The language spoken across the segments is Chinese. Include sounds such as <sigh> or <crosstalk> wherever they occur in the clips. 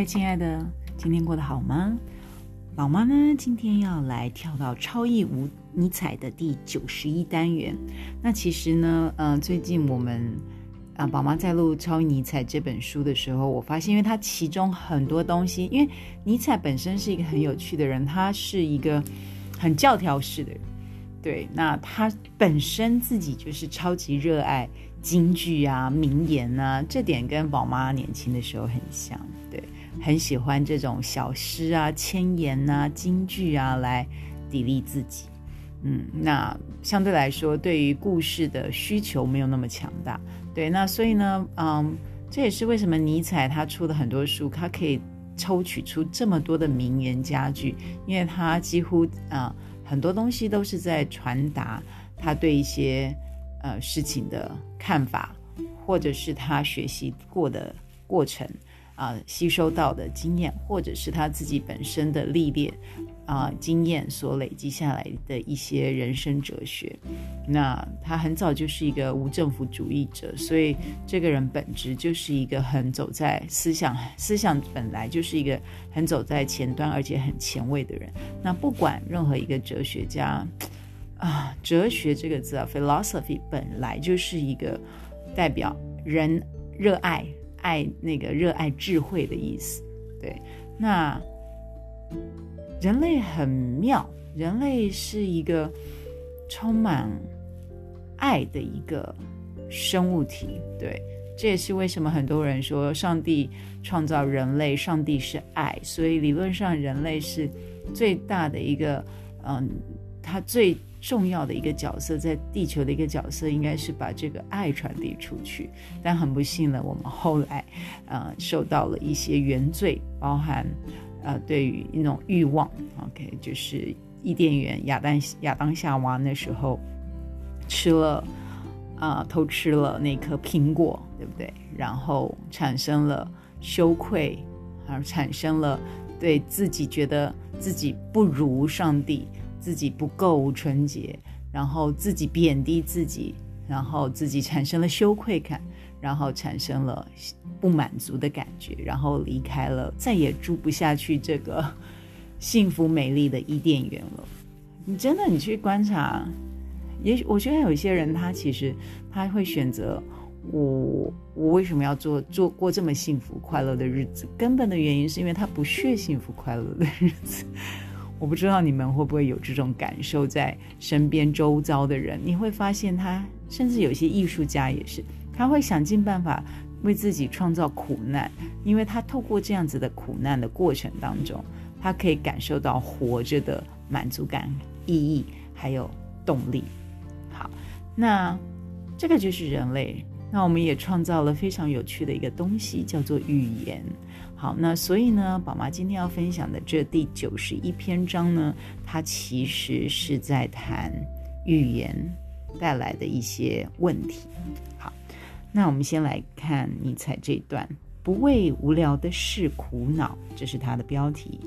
嗨，亲爱的，今天过得好吗？宝妈呢，今天要来跳到超异无尼采的第九十一单元。那其实呢，呃，最近我们啊，宝妈在录《超尼采》这本书的时候，我发现，因为它其中很多东西，因为尼采本身是一个很有趣的人，他是一个很教条式的人，对，那他本身自己就是超级热爱京剧啊、名言啊，这点跟宝妈年轻的时候很像，很喜欢这种小诗啊、千言啊、京剧啊来砥砺自己。嗯，那相对来说，对于故事的需求没有那么强大。对，那所以呢，嗯，这也是为什么尼采他出的很多书，他可以抽取出这么多的名言佳句，因为他几乎啊很多东西都是在传达他对一些呃事情的看法，或者是他学习过的过程。啊，吸收到的经验，或者是他自己本身的历练啊经验所累积下来的一些人生哲学。那他很早就是一个无政府主义者，所以这个人本质就是一个很走在思想思想本来就是一个很走在前端而且很前卫的人。那不管任何一个哲学家啊，哲学这个字啊，philosophy 本来就是一个代表人热爱。爱那个热爱智慧的意思，对。那人类很妙，人类是一个充满爱的一个生物体，对。这也是为什么很多人说上帝创造人类，上帝是爱，所以理论上人类是最大的一个，嗯，他最。重要的一个角色，在地球的一个角色，应该是把这个爱传递出去。但很不幸呢，我们后来，呃，受到了一些原罪，包含，呃，对于一种欲望，OK，就是伊甸园亚当亚当夏娃那时候吃了，啊，偷吃了那颗苹果，对不对？然后产生了羞愧，而产生了对自己觉得自己不如上帝。自己不够纯洁，然后自己贬低自己，然后自己产生了羞愧感，然后产生了不满足的感觉，然后离开了，再也住不下去这个 <laughs> 幸福美丽的伊甸园了。你真的，你去观察，也许我觉得有一些人，他其实他会选择我，我为什么要做做过这么幸福快乐的日子？根本的原因是因为他不屑幸福快乐的日子。我不知道你们会不会有这种感受，在身边周遭的人，你会发现他，甚至有些艺术家也是，他会想尽办法为自己创造苦难，因为他透过这样子的苦难的过程当中，他可以感受到活着的满足感、意义还有动力。好，那这个就是人类，那我们也创造了非常有趣的一个东西，叫做语言。好，那所以呢，宝妈今天要分享的这第九十一篇章呢，它其实是在谈语言带来的一些问题。好，那我们先来看尼采这段：不为无聊的事苦恼，这是它的标题。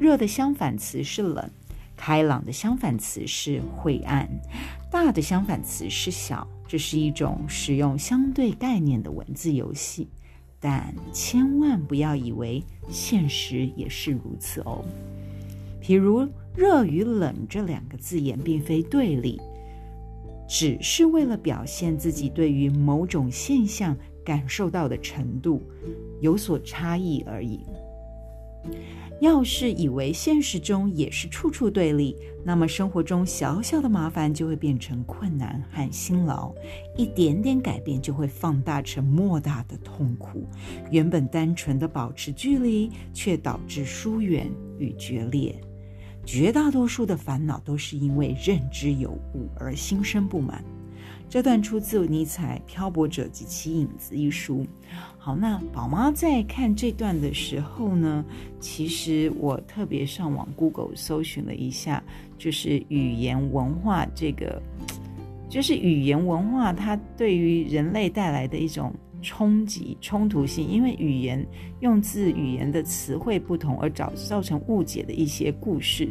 热的相反词是冷，开朗的相反词是晦暗，大的相反词是小。这是一种使用相对概念的文字游戏。但千万不要以为现实也是如此哦。譬如“热”与“冷”这两个字眼并非对立，只是为了表现自己对于某种现象感受到的程度有所差异而已。要是以为现实中也是处处对立，那么生活中小小的麻烦就会变成困难和辛劳，一点点改变就会放大成莫大的痛苦。原本单纯的保持距离，却导致疏远与决裂。绝大多数的烦恼都是因为认知有误而心生不满。这段出自尼采《漂泊者及其影子》一书。好，那宝妈在看这段的时候呢，其实我特别上网 Google 搜寻了一下，就是语言文化这个，就是语言文化它对于人类带来的一种冲击、冲突性，因为语言用字、语言的词汇不同而造造成误解的一些故事。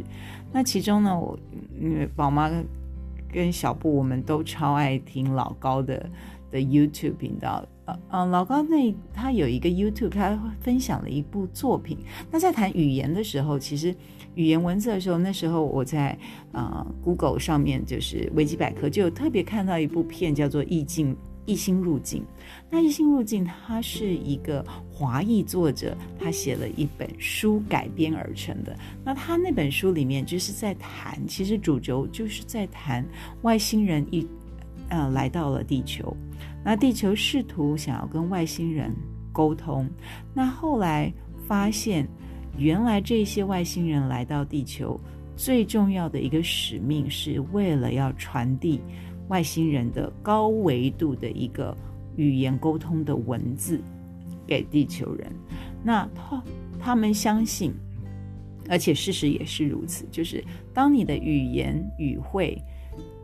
那其中呢，我因为宝妈。跟小布，我们都超爱听老高的的 YouTube 频道。呃嗯，老高那他有一个 YouTube，他分享了一部作品。那在谈语言的时候，其实语言文字的时候，那时候我在呃 Google 上面就是维基百科就有特别看到一部片，叫做《意境异星入境》。那《异星入境》它是一个华裔作者，他写了一本书改编而成的。那他那本书里面就是在谈，其实主轴就是在谈外星人一呃来到了地球。那地球试图想要跟外星人沟通，那后来发现，原来这些外星人来到地球最重要的一个使命，是为了要传递外星人的高维度的一个语言沟通的文字给地球人。那他他们相信，而且事实也是如此，就是当你的语言语汇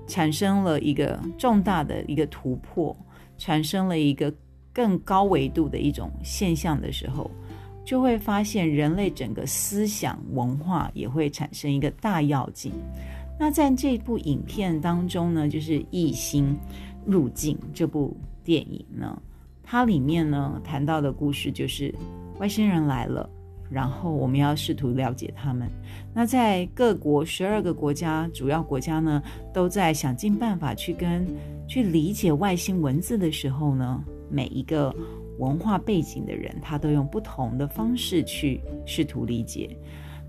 产生了一个重大的一个突破。产生了一个更高维度的一种现象的时候，就会发现人类整个思想文化也会产生一个大跃进。那在这部影片当中呢，就是《异星入境》这部电影呢，它里面呢谈到的故事就是外星人来了，然后我们要试图了解他们。那在各国十二个国家主要国家呢，都在想尽办法去跟。去理解外星文字的时候呢，每一个文化背景的人，他都用不同的方式去试图理解。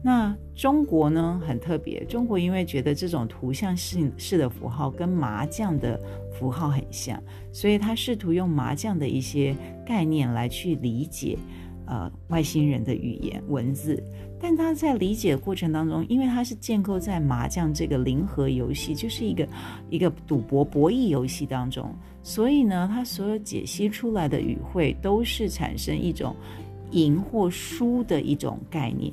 那中国呢，很特别。中国因为觉得这种图像式式的符号跟麻将的符号很像，所以他试图用麻将的一些概念来去理解，呃，外星人的语言文字。但他在理解过程当中，因为他是建构在麻将这个零和游戏，就是一个一个赌博博弈游戏当中，所以呢，他所有解析出来的语汇都是产生一种赢或输的一种概念。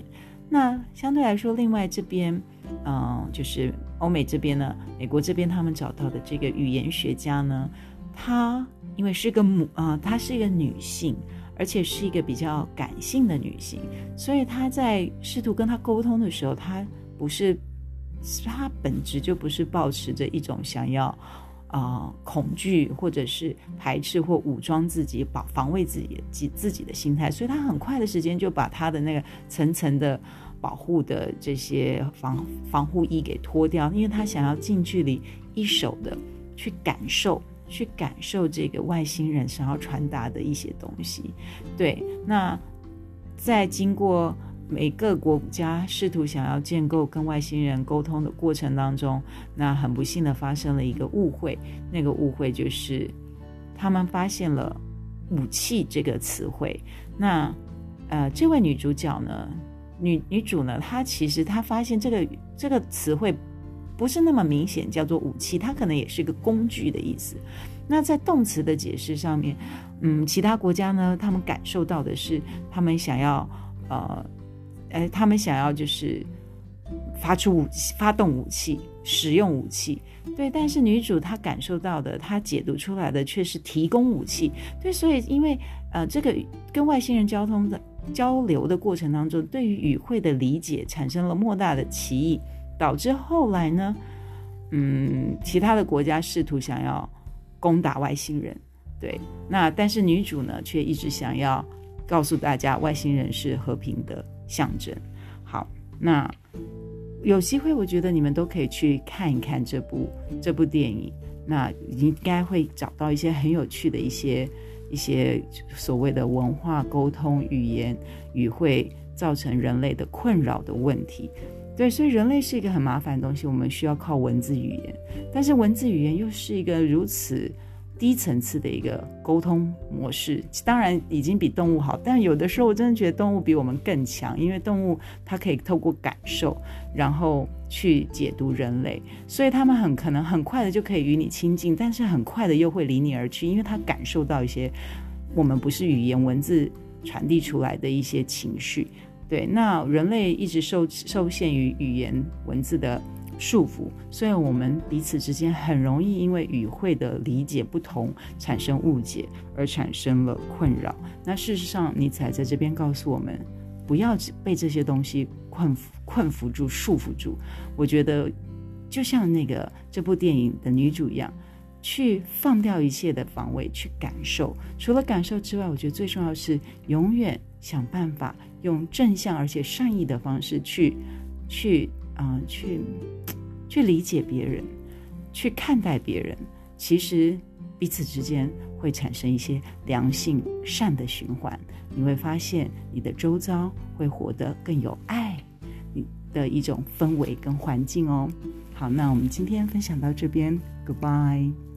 那相对来说，另外这边，嗯，就是欧美这边呢，美国这边他们找到的这个语言学家呢，她因为是个母啊，她是一个女性。而且是一个比较感性的女性，所以她在试图跟他沟通的时候，她不是，她本质就不是保持着一种想要，啊恐惧或者是排斥或武装自己保防卫自己自自己的心态，所以他很快的时间就把他的那个层层的保护的这些防防护衣给脱掉，因为他想要近距离一手的去感受。去感受这个外星人想要传达的一些东西，对。那在经过每个国家试图想要建构跟外星人沟通的过程当中，那很不幸的发生了一个误会。那个误会就是他们发现了“武器”这个词汇。那呃，这位女主角呢，女女主呢，她其实她发现这个这个词汇。不是那么明显，叫做武器，它可能也是一个工具的意思。那在动词的解释上面，嗯，其他国家呢，他们感受到的是，他们想要，呃，呃，他们想要就是发出武器、发动武器、使用武器，对。但是女主她感受到的，她解读出来的却是提供武器，对。所以因为呃，这个跟外星人交通的交流的过程当中，对于语汇的理解产生了莫大的歧义。导致后来呢，嗯，其他的国家试图想要攻打外星人，对，那但是女主呢，却一直想要告诉大家，外星人是和平的象征。好，那有机会，我觉得你们都可以去看一看这部这部电影，那应该会找到一些很有趣的一些一些所谓的文化沟通、语言语会造成人类的困扰的问题。对，所以人类是一个很麻烦的东西，我们需要靠文字语言，但是文字语言又是一个如此低层次的一个沟通模式。当然已经比动物好，但有的时候我真的觉得动物比我们更强，因为动物它可以透过感受，然后去解读人类，所以他们很可能很快的就可以与你亲近，但是很快的又会离你而去，因为他感受到一些我们不是语言文字传递出来的一些情绪。对，那人类一直受受限于语言文字的束缚，所以我们彼此之间很容易因为语汇的理解不同产生误解，而产生了困扰。那事实上，尼采在这边告诉我们，不要被这些东西困困缚住、束缚住。我觉得，就像那个这部电影的女主一样，去放掉一切的防卫，去感受。除了感受之外，我觉得最重要是永远想办法用正向而且善意的方式去，去啊，去去理解别人，去看待别人。其实彼此之间会产生一些良性善的循环，你会发现你的周遭会活得更有爱，你的一种氛围跟环境哦。好，那我们今天分享到这边，Goodbye。